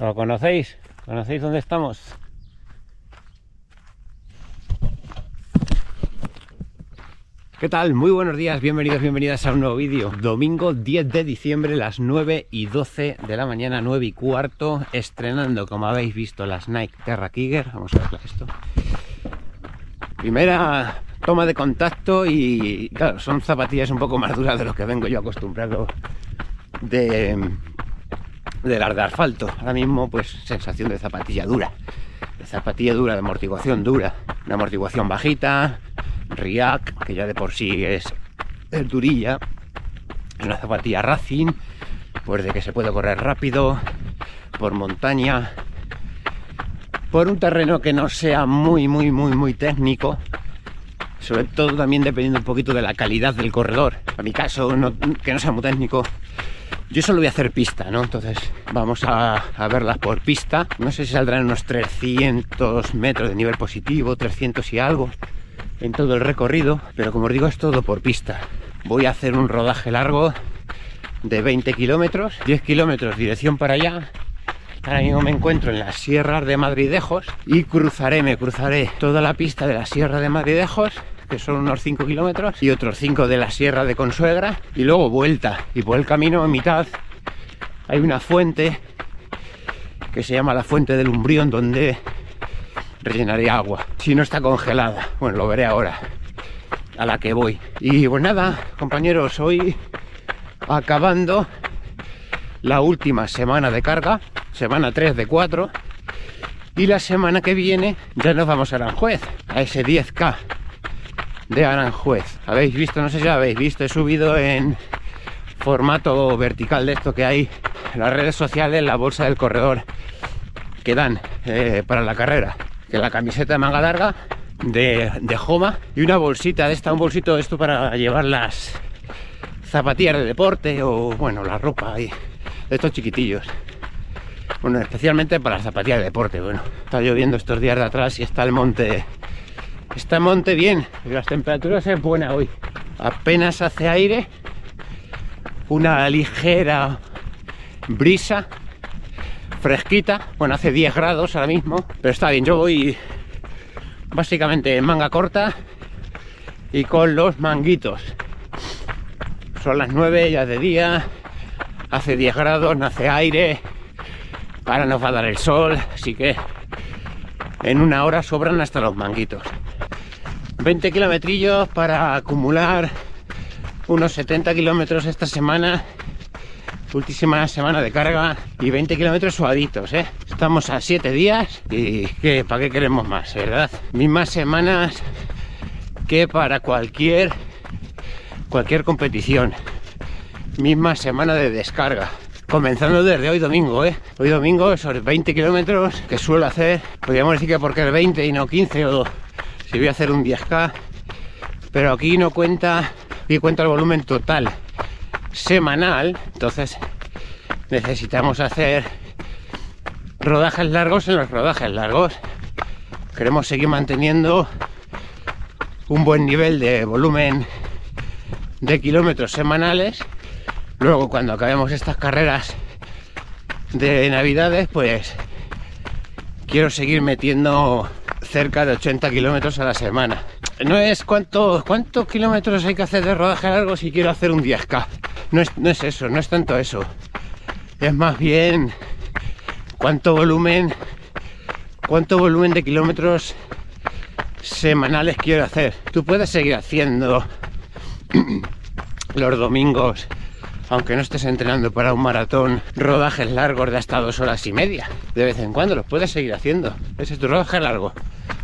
¿Lo conocéis? ¿Conocéis dónde estamos? ¿Qué tal? Muy buenos días, bienvenidos, bienvenidas a un nuevo vídeo. Domingo 10 de diciembre, las 9 y 12 de la mañana, 9 y cuarto, estrenando, como habéis visto, las Nike Terra Kiger. Vamos a ver esto. Primera toma de contacto y, claro, son zapatillas un poco más duras de lo que vengo yo acostumbrado de, de las de asfalto. Ahora mismo, pues, sensación de zapatilla dura. De zapatilla dura, de amortiguación dura. Una amortiguación bajita, React, que ya de por sí es, es durilla. Una zapatilla Racing, pues de que se puede correr rápido, por montaña, por un terreno que no sea muy, muy, muy, muy técnico. Sobre todo también dependiendo un poquito de la calidad del corredor. En mi caso, que no sea muy técnico, yo solo voy a hacer pista, ¿no? Entonces vamos a, a por pista. No sé si saldrán unos 300 metros de nivel positivo, 300 y algo en todo el recorrido, pero como os digo es todo por pista. Voy a hacer un rodaje largo de 20 kilómetros, 10 kilómetros dirección para allá. Ahora mismo me encuentro en las sierras de Madridejos y cruzaré, me cruzaré toda la pista de la sierra de Madridejos, que son unos 5 kilómetros, y otros 5 de la sierra de Consuegra, y luego vuelta. Y por el camino en mitad hay una fuente que se llama la Fuente del Umbrión, donde rellenaré agua. Si no está congelada, bueno, lo veré ahora, a la que voy. Y pues nada, compañeros, hoy acabando la última semana de carga, semana 3 de 4, y la semana que viene ya nos vamos a Aranjuez, a ese 10K de Aranjuez. Habéis visto, no sé si habéis visto, he subido en formato vertical de esto que hay en las redes sociales, la bolsa del corredor que dan eh, para la carrera. Que la camiseta de manga larga de, de Joma y una bolsita de esta, un bolsito de esto para llevar las zapatillas de deporte o bueno, la ropa ahí, de estos chiquitillos. Bueno, especialmente para las zapatillas de deporte. Bueno, está lloviendo estos días de atrás y está el monte. Está monte bien, las temperaturas es buena hoy. Apenas hace aire, una ligera brisa fresquita. Bueno, hace 10 grados ahora mismo, pero está bien. Yo voy básicamente en manga corta y con los manguitos. Son las 9 ya de día, hace 10 grados, no hace aire. Ahora nos va a dar el sol, así que en una hora sobran hasta los manguitos. 20 kilometrillos para acumular unos 70 kilómetros esta semana última semana de carga y 20 kilómetros suavitos, ¿eh? Estamos a 7 días y ¿qué, ¿para qué queremos más, verdad? Mismas semanas que para cualquier cualquier competición. Misma semana de descarga. Comenzando desde hoy domingo, ¿eh? Hoy domingo, esos 20 kilómetros que suelo hacer, podríamos decir que porque es 20 y no 15 o si voy a hacer un 10K, pero aquí no cuenta, aquí cuenta el volumen total semanal, entonces necesitamos hacer rodajes largos en los rodajes largos. Queremos seguir manteniendo un buen nivel de volumen de kilómetros semanales. Luego cuando acabemos estas carreras de navidades, pues quiero seguir metiendo cerca de 80 kilómetros a la semana. No es cuánto, cuántos kilómetros hay que hacer de rodaje largo si quiero hacer un 10K. No es, no es eso, no es tanto eso. Es más bien cuánto volumen, cuánto volumen de kilómetros semanales quiero hacer. Tú puedes seguir haciendo los domingos, aunque no estés entrenando para un maratón, rodajes largos de hasta dos horas y media. De vez en cuando los puedes seguir haciendo. Ese es tu rodaje largo,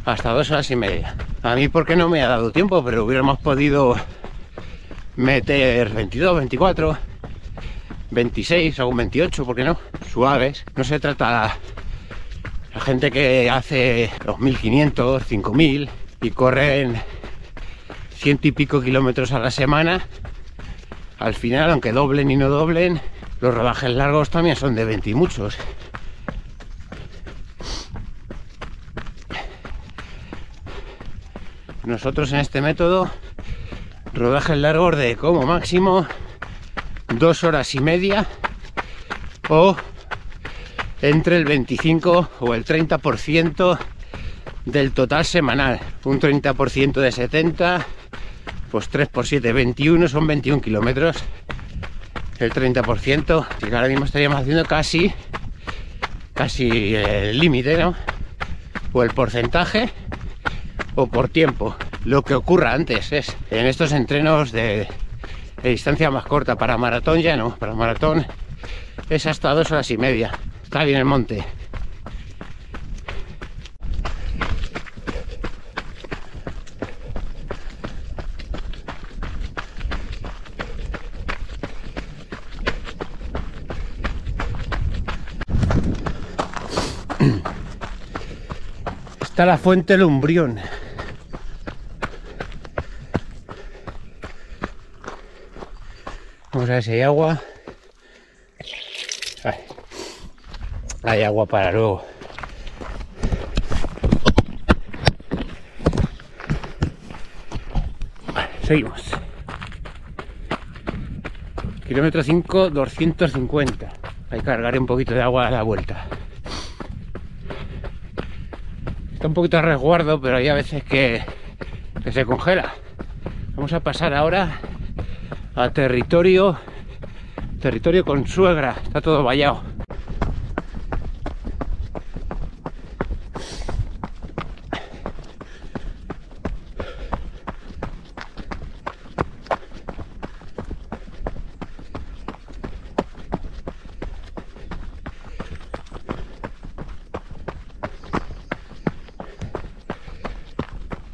hasta dos horas y media. A mí porque no me ha dado tiempo, pero hubiéramos podido meter 22, 24, 26 o 28, ¿por qué no? Suaves. No se trata la gente que hace los 1500, 5000 y corren ciento y pico kilómetros a la semana. Al final, aunque doblen y no doblen, los rodajes largos también son de 20 y muchos. Nosotros en este método, rodajes largos de como máximo dos horas y media o entre el 25 o el 30% del total semanal. Un 30% de 70, pues 3 por 7, 21, son 21 kilómetros. El 30%, y ahora mismo estaríamos haciendo casi, casi el límite, ¿no? O el porcentaje o por tiempo. Lo que ocurra antes es en estos entrenos de, de distancia más corta para maratón ya no, para maratón es hasta dos horas y media. Está bien el monte. Está la fuente Lumbrión. Vamos a ver si hay agua. Ay. Hay agua para luego. Seguimos. Kilómetro 5, 250. Hay que cargar un poquito de agua a la vuelta. Un poquito a resguardo, pero hay a veces que, que se congela. Vamos a pasar ahora a territorio territorio con suegra está todo vallado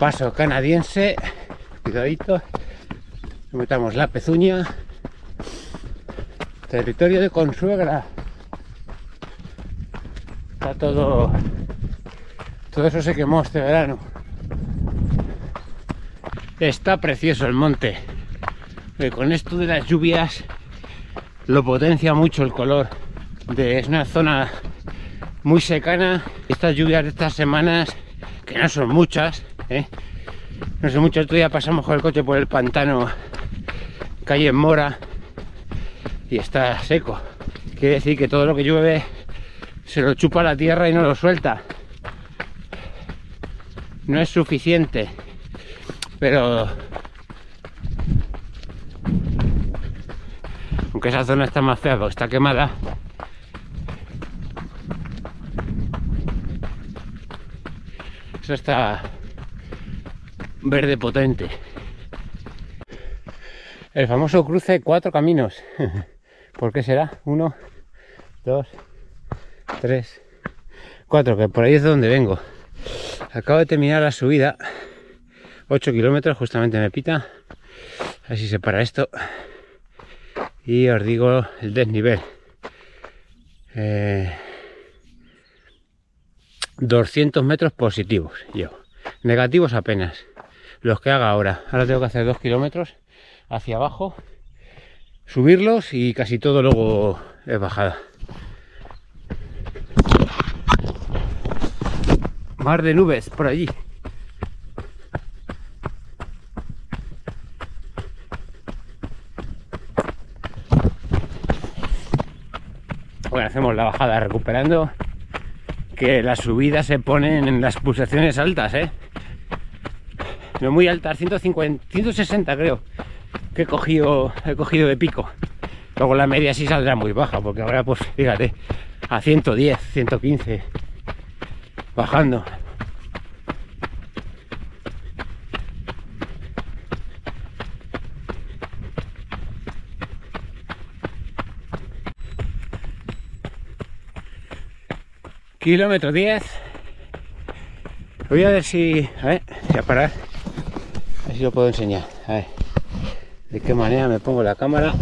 paso canadiense. Cuidadito. Metamos la pezuña. Territorio de consuegra. Está todo todo eso se quemó este verano. Está precioso el monte. Con esto de las lluvias lo potencia mucho el color de, es una zona muy secana. Estas lluvias de estas semanas que no son muchas ¿eh? no son muchas todavía pasamos con el coche por el pantano calle Mora y está seco. Quiere decir que todo lo que llueve se lo chupa la tierra y no lo suelta. No es suficiente, pero aunque esa zona está más fea porque está quemada, eso está verde potente. El famoso cruce cuatro caminos. ¿Por qué será? Uno, dos, tres, cuatro, que por ahí es de donde vengo. Acabo de terminar la subida. 8 kilómetros, justamente me pita. Así se para esto. Y os digo el desnivel. 200 eh, metros positivos, yo. Negativos apenas. Los que haga ahora. Ahora tengo que hacer 2 kilómetros hacia abajo, subirlos y casi todo luego es bajada. Mar de nubes por allí. Bueno, hacemos la bajada recuperando que las subidas se ponen en las pulsaciones altas, ¿eh? No muy altas, 150, 160 creo que he cogido, he cogido de pico. Luego la media sí saldrá muy baja, porque ahora pues fíjate, a 110, 115, bajando. Kilómetro 10. Voy a ver si... A ver, voy a parar. Si lo puedo enseñar. A ver. De qué manera me pongo la cámara.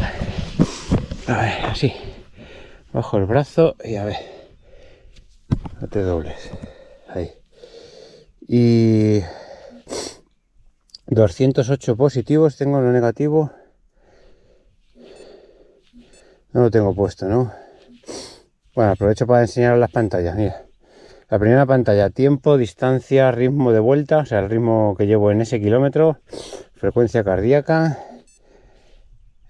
A ver así. Bajo el brazo y a ver. No te dobles. Ahí. Y 208 positivos. Tengo en lo negativo. No lo tengo puesto no bueno aprovecho para enseñar las pantallas mira la primera pantalla tiempo distancia ritmo de vuelta o sea el ritmo que llevo en ese kilómetro frecuencia cardíaca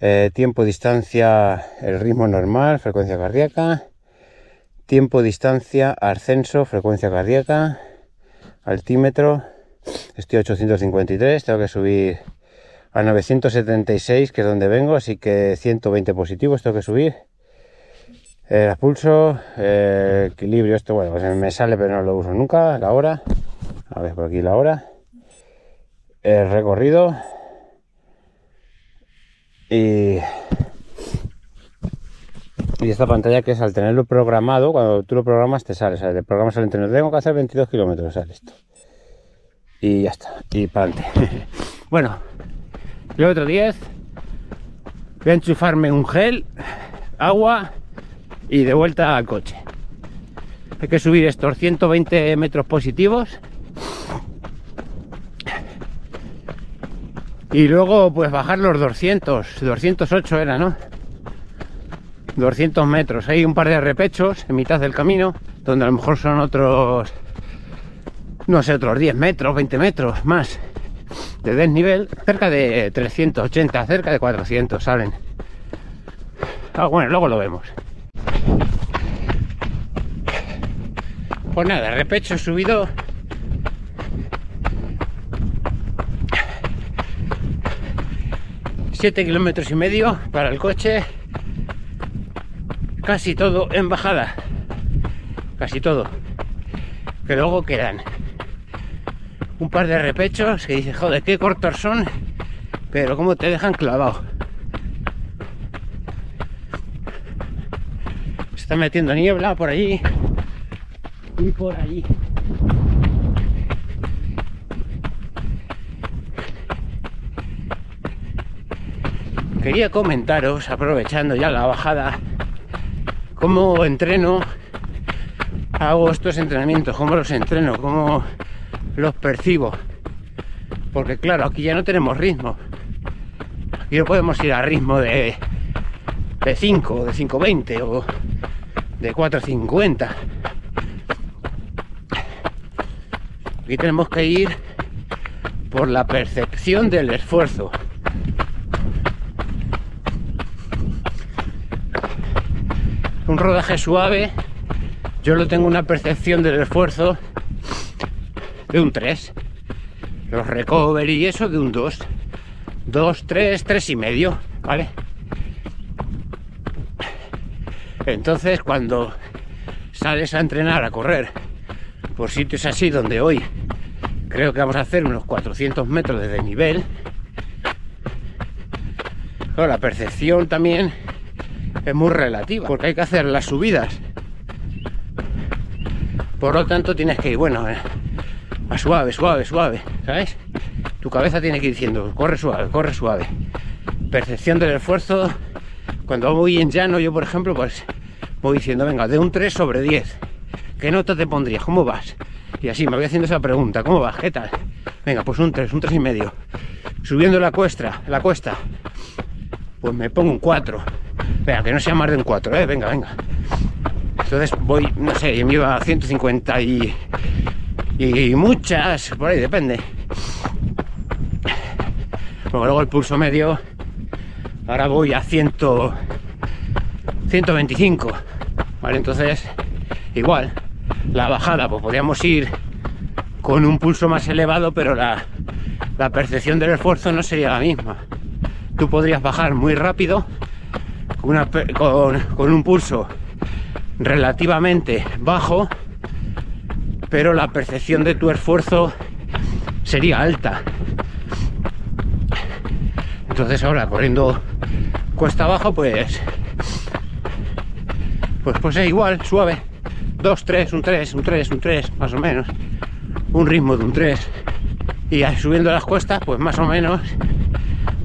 eh, tiempo, distancia, el ritmo normal, frecuencia cardíaca, tiempo, distancia, ascenso, frecuencia cardíaca, altímetro. Estoy a 853, tengo que subir a 976, que es donde vengo, así que 120 positivos tengo que subir. El pulso, el equilibrio, esto bueno, pues me sale pero no lo uso nunca, la hora. A ver por aquí la hora. El recorrido. Y y esta pantalla que es al tenerlo programado, cuando tú lo programas te sale, o programas el entreno, tengo que hacer 22 kilómetros, sale esto. Y ya está, y para adelante. bueno, otro 10, voy a enchufarme un gel, agua y de vuelta al coche. Hay que subir estos 120 metros positivos. Y luego pues bajar los 200, 208 era, ¿no? 200 metros. Hay un par de repechos en mitad del camino, donde a lo mejor son otros, no sé, otros 10 metros, 20 metros más de desnivel. Cerca de 380, cerca de 400 salen. Ah, bueno, luego lo vemos. Pues nada, repecho subido. Siete kilómetros y medio para el coche casi todo en bajada. Casi todo. Que luego quedan un par de repechos que dice, joder, qué cortos son, pero como te dejan clavado. Está metiendo niebla por allí y por allí. Quería comentaros, aprovechando ya la bajada, cómo entreno, hago estos entrenamientos, cómo los entreno, cómo los percibo. Porque claro, aquí ya no tenemos ritmo. Aquí no podemos ir a ritmo de, de 5, de 5.20 o de 4.50. Aquí tenemos que ir por la percepción del esfuerzo. un rodaje suave, yo lo tengo una percepción del esfuerzo de un 3. Los recovery y eso de un 2. 2, 3, 3 y medio, ¿vale? Entonces cuando sales a entrenar, a correr por sitios así donde hoy creo que vamos a hacer unos 400 metros de nivel, la percepción también es muy relativa, porque hay que hacer las subidas. Por lo tanto, tienes que ir, bueno, eh, a suave, suave, suave, ¿sabes? Tu cabeza tiene que ir diciendo, corre suave, corre suave. Percepción del esfuerzo. Cuando voy en llano, yo por ejemplo, pues voy diciendo, venga, de un 3 sobre 10. ¿Qué nota te pondrías? ¿Cómo vas? Y así me voy haciendo esa pregunta, ¿cómo vas? ¿Qué tal? Venga, pues un 3, un 3 y medio. Subiendo la cuesta, la cuesta, pues me pongo un 4 Venga, que no sea más de un 4, ¿eh? Venga, venga. Entonces voy, no sé, me iba a 150 y, muchas, por ahí depende. luego el pulso medio, ahora voy a 100, 125. Vale, entonces, igual, la bajada, pues podríamos ir con un pulso más elevado, pero la, percepción del esfuerzo no sería la misma. Tú podrías bajar muy rápido con, un pulso relativamente bajo, pero la percepción de tu esfuerzo sería alta. Entonces ahora corriendo cuesta abajo, pues pues pues es igual, suave. 2, 3, un 3, un 3, un 3, más o menos. Un ritmo de un 3. Y subiendo las cuestas, pues más o menos,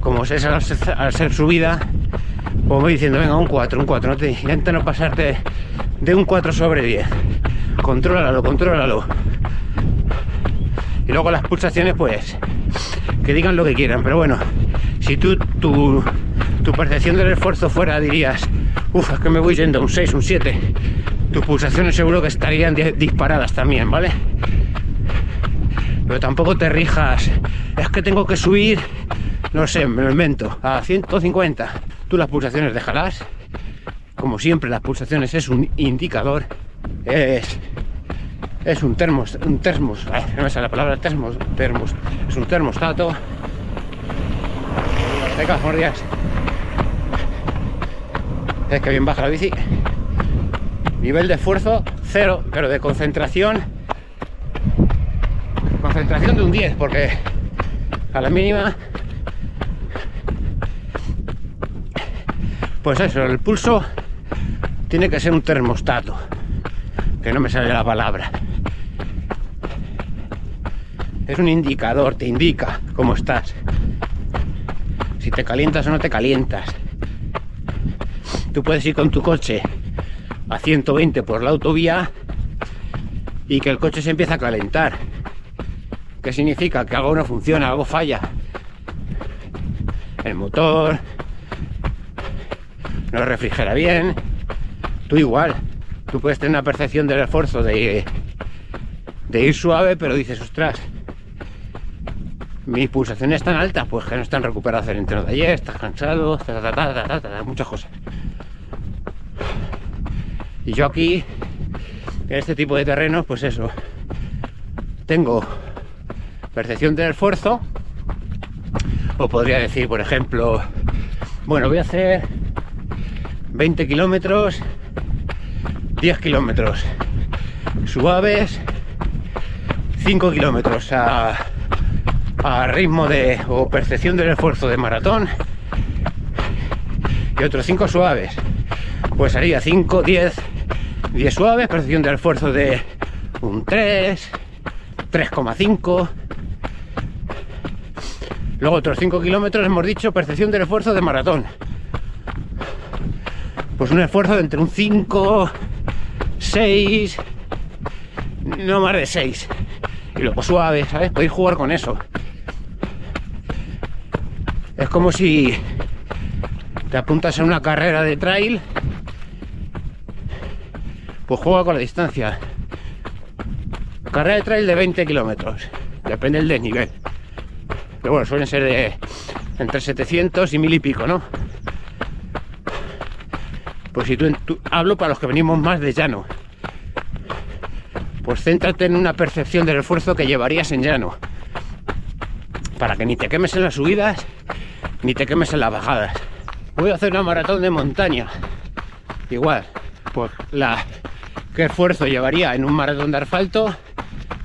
como es al ser subida, pues voy diciendo, venga, un 4, un 4, no te, intenta no pasarte de un 4 sobre 10. Contrólalo, contrólalo. Y luego las pulsaciones, pues, que digan lo que quieran, pero bueno, si tú, tu, tu percepción del esfuerzo fuera, dirías, uff, es que me voy yendo un 6, un 7, tus pulsaciones seguro que estarían disparadas también, ¿vale? Pero tampoco te rijas, es que tengo que subir, no sé, me lo invento, a 150 Tú las pulsaciones déjalas. Como siempre, las pulsaciones es un indicador. es, es un termos, un termos, no sale la palabra termos, termos, es un termostato. Venga, buenos. Es que bien baja la bici. Nivel de esfuerzo cero, pero de concentración. Concentración de un 10, porque a la mínima. Pues eso, el pulso tiene que ser un termostato. Que no me sale la palabra. Es un indicador, te indica cómo estás. Si te calientas o no te calientas. Tú puedes ir con tu coche a 120 por la autovía y que el coche se empieza a calentar. ¿Qué significa? Que algo no funciona, algo falla. El motor no refrigera bien. Tú igual. Tú puedes tener una percepción del esfuerzo de, ir suave, pero dices, ostras, mis pulsaciones están altas, pues que no están recuperadas el entreno de ayer, estás cansado, muchas cosas. Y yo aquí, en este tipo de terrenos, pues eso, tengo percepción del esfuerzo, o podría decir, por ejemplo, bueno, voy a hacer 20 kilómetros, 10 kilómetros, suaves, 5 kilómetros a a ritmo de o percepción del esfuerzo de maratón y otros 5 suaves. Pues haría 5, 10, 10 suaves, percepción del esfuerzo de un 3, 3,5. Luego otros 5 kilómetros hemos dicho percepción del esfuerzo de maratón. Pues un esfuerzo de entre un 5, 6, no más de 6. Y luego suave, ¿sabes? Podéis jugar con eso. Es como si te apuntas en una carrera de trail, pues juega con la distancia. Carrera de trail de 20 kilómetros, depende del desnivel. Pero bueno, suelen ser de entre 700 y mil y pico, ¿no? Pues si tú, tú hablo para los que venimos más de llano, pues céntrate en una percepción del esfuerzo que llevarías en llano, para que ni te quemes en las subidas ni te quemes en las bajadas. Voy a hacer una maratón de montaña. Igual, pues la qué esfuerzo llevaría en un maratón de asfalto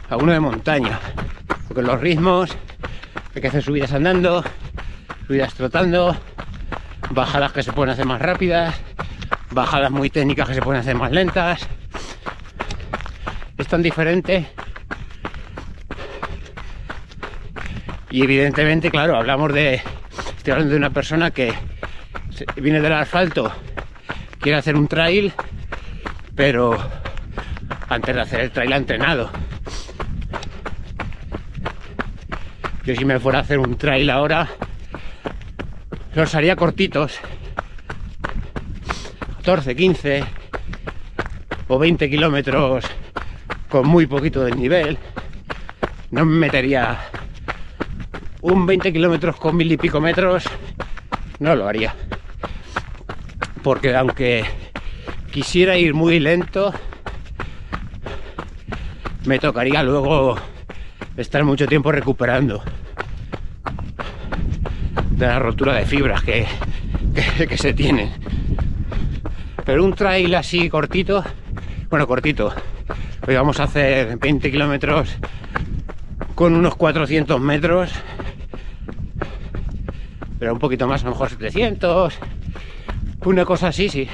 a uno de montaña. Porque los ritmos hay que hacer subidas andando, subidas trotando, bajadas que se pueden hacer más rápidas, bajadas muy técnicas que se pueden hacer más lentas. Es tan diferente. Y evidentemente, claro, hablamos de Estoy hablando de una persona que viene del asfalto, quiere hacer un trail, pero antes de hacer el trail entrenado. Yo si me fuera a hacer un trail ahora, los haría cortitos. 14, 15 o 20 kilómetros con muy poquito de nivel. No me metería un 20 kilómetros con mil y pico metros no lo haría. Porque aunque quisiera ir muy lento, me tocaría luego estar mucho tiempo recuperando de la rotura de fibras que, que, se tienen. Pero un trail así cortito, bueno, cortito, hoy vamos a hacer 20 kilómetros con unos 400 metros pero un poquito más, a lo mejor 700, una cosa así, sí,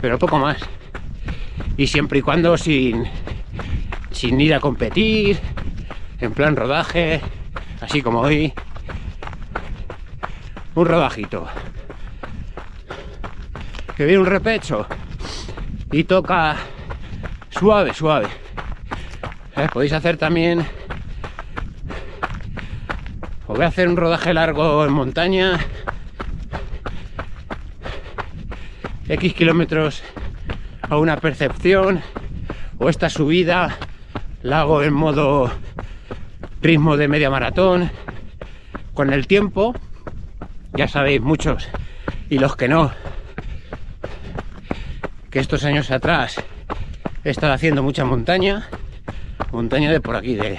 pero poco más. Y siempre y cuando sin, sin ir a competir, en plan rodaje, así como hoy, un rodajito. Que viene un repecho y toca suave, suave. ¿Eh? Podéis hacer también voy a hacer un rodaje largo en montaña. X kilómetros a una percepción. O esta subida la hago en modo ritmo de media maratón. Con el tiempo, ya sabéis muchos y los que no, que estos años atrás he estado haciendo mucha montaña, montaña de por aquí, de,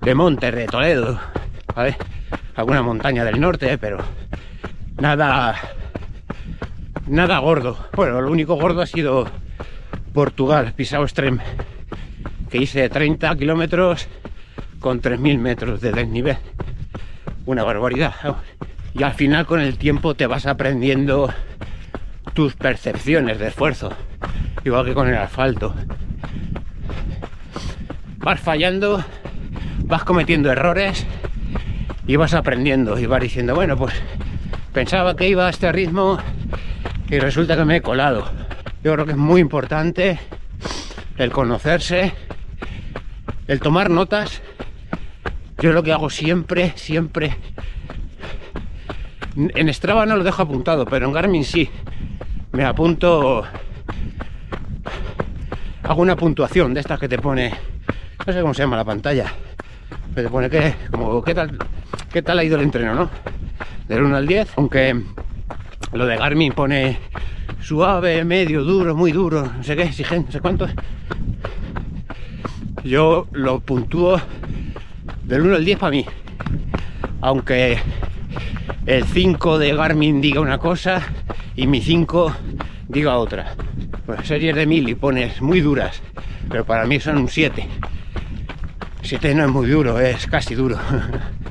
de Montes, de Toledo, ¿vale? Alguna montaña del norte, pero nada, nada gordo. Bueno, lo único gordo ha sido Portugal, Pisao Extreme, que hice 30 kilómetros con 3.000 metros de desnivel. Una barbaridad. Y al final con el tiempo te vas aprendiendo tus percepciones de esfuerzo, igual que con el asfalto. Vas fallando, vas cometiendo errores y vas aprendiendo y vas diciendo, bueno, pues pensaba que iba a este ritmo y resulta que me he colado. Yo creo que es muy importante el conocerse, el tomar notas. Yo lo que hago siempre, siempre. En Strava no lo dejo apuntado, pero en Garmin sí me apunto, hago una puntuación de estas que te pone, no sé cómo se llama la pantalla, pero te pone que, como, ¿qué tal, qué tal ha ido el entreno, no? Del 1 al 10, aunque lo de Garmin pone suave, medio, duro, muy duro, no sé qué, exigente, no sé cuánto. Yo lo puntúo del 1 al 10 para mí. Aunque el 5 de Garmin diga una cosa y mi 5 diga otra. Pues series de 1000 y pones muy duras, pero para mí son un 7. 7 no es muy duro, es casi duro.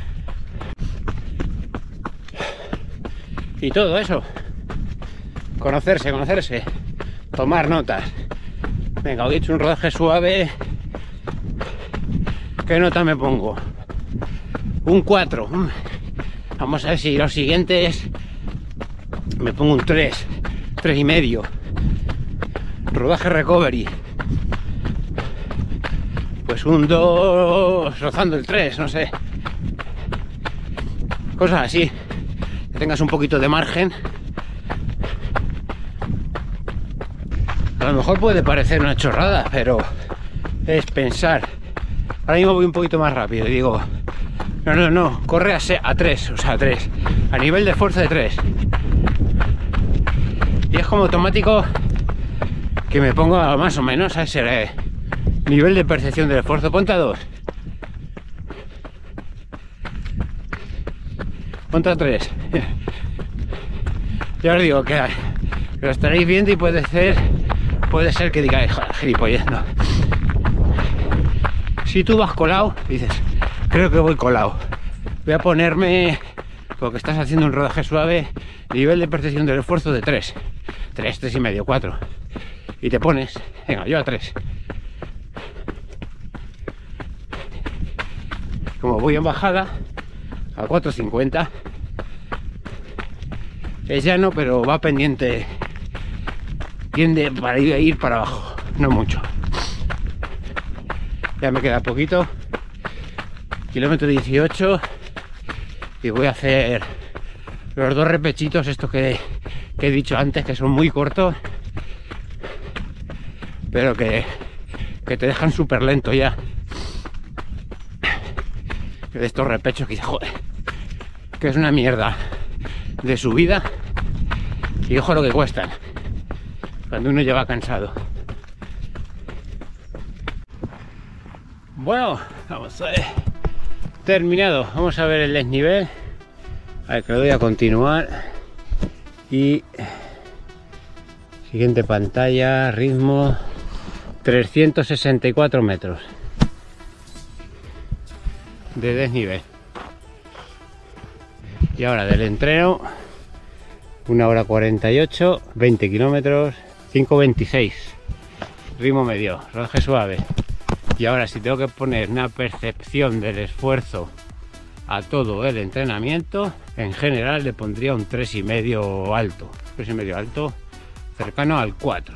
y todo eso. Conocerse, conocerse. Tomar notas. Venga, hoy he hecho un rodaje suave. ¿Qué nota me pongo? Un 4. Vamos a ver si los siguientes me pongo un 3, 3 y medio. Rodaje recovery. Pues un 2 rozando el 3, no sé. Cosas así. Que tengas un poquito de margen. A lo mejor puede parecer una chorrada, pero es pensar. Ahora mismo voy un poquito más rápido y digo, no, no, no, corre a, a 3, o sea, a 3. A nivel de fuerza de 3. Y es como automático que me pongo más o menos a ese nivel de percepción del esfuerzo. Ponte a 2. Ponte a 3. Ya os digo que, lo estaréis viendo y puede ser, puede ser que digáis, gilipollas. Si tú vas colado, dices, creo que voy colado. Voy a ponerme, porque estás haciendo un rodaje suave, nivel de percepción del esfuerzo de 3. 3, 3 y medio, 4. Y te pones, venga, yo a 3. Como voy en bajada, a 4.50. Es llano, pero va pendiente. Tiende para ir, para abajo, no mucho. Ya me queda poquito. Kilómetro 18 y voy a hacer los dos repechitos estos que, he dicho antes que son muy cortos pero que, que te dejan súper lento ya de estos repechos que joder que es una mierda de subida. Y ojo lo que cuestan cuando uno lleva cansado bueno vamos a ver. Terminado. Vamos a ver el desnivel. A ver que lo doy a continuar. Y siguiente pantalla ritmo 364 metros de desnivel. Y ahora del entreno una hora 48 20 kilómetros 526 ritmo medio rodaje suave y ahora si tengo que poner una percepción del esfuerzo a todo el entrenamiento, en general le pondría un 3,5 alto. 3,5 alto, cercano al 4.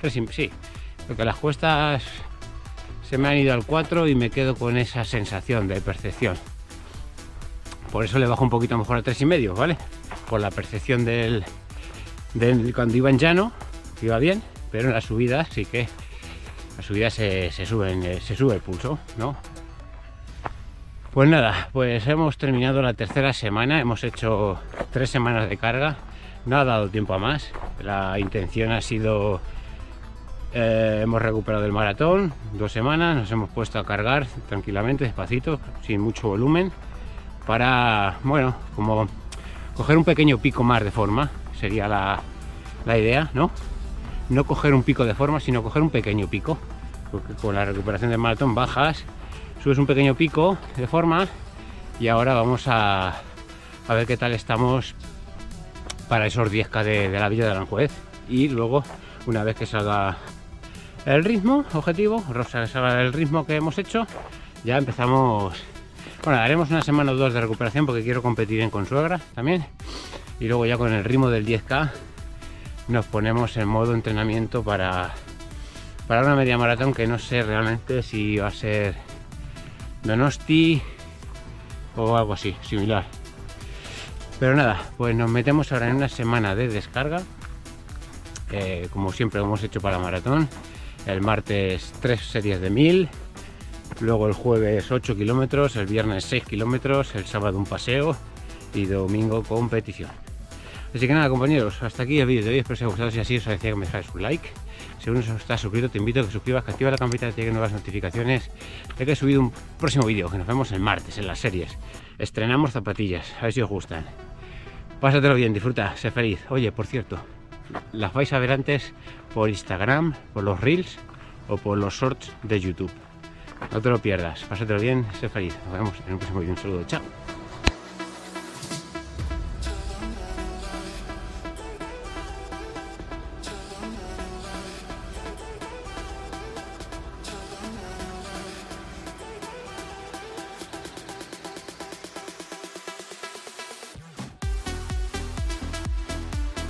3, sí, porque las cuestas se me han ido al 4 y me quedo con esa sensación de percepción. Por eso le bajo un poquito mejor al 3,5, ¿vale? Por la percepción del, del cuando iba en llano, iba bien, pero en la subida sí que la subida se, se, sube, se sube el pulso, ¿no? Pues nada, pues hemos terminado la tercera semana, hemos hecho tres semanas de carga, no ha dado tiempo a más, la intención ha sido Eh, hemos recuperado el maratón, dos semanas, nos hemos puesto a cargar tranquilamente, despacito, sin mucho volumen, para, bueno, como coger un pequeño pico más de forma, sería la, la idea, ¿no? No coger un pico de forma, sino coger un pequeño pico, porque con la recuperación del maratón bajas, subes un pequeño pico de forma y ahora vamos a, a ver qué tal estamos para esos 10K de, la Villa de Aranjuez y luego una vez que salga el ritmo objetivo, Rosa salga el ritmo que hemos hecho, ya empezamos. Bueno, haremos una semana o dos de recuperación porque quiero competir en Consuegra también. Y luego ya con el ritmo del 10K nos ponemos en modo entrenamiento para, para una media maratón que no sé realmente si va a ser Donosti o algo así, similar. Pero nada, pues nos metemos ahora en una semana de descarga, como siempre hemos hecho para maratón el martes 3 series de 1000, luego el jueves 8 kilómetros, el viernes 6 kilómetros, el sábado un paseo y domingo competición. Así que nada compañeros, hasta aquí el vídeo de hoy, espero que os haya gustado, si así os decía que me dejáis un like. Si aún no estás suscrito, te invito a que suscribas, que activa la campanita de que nuevas notificaciones de que he subido un próximo vídeo, que nos vemos el martes en las series. Estrenamos zapatillas, a ver si os gustan. Pásatelo bien, disfruta, sé feliz. Oye, por cierto, las vais a ver antes por Instagram, por los Reels o por los Shorts de YouTube. No te lo pierdas, pásatelo bien, sé feliz. Nos vemos en un próximo vídeo. Un saludo, chao.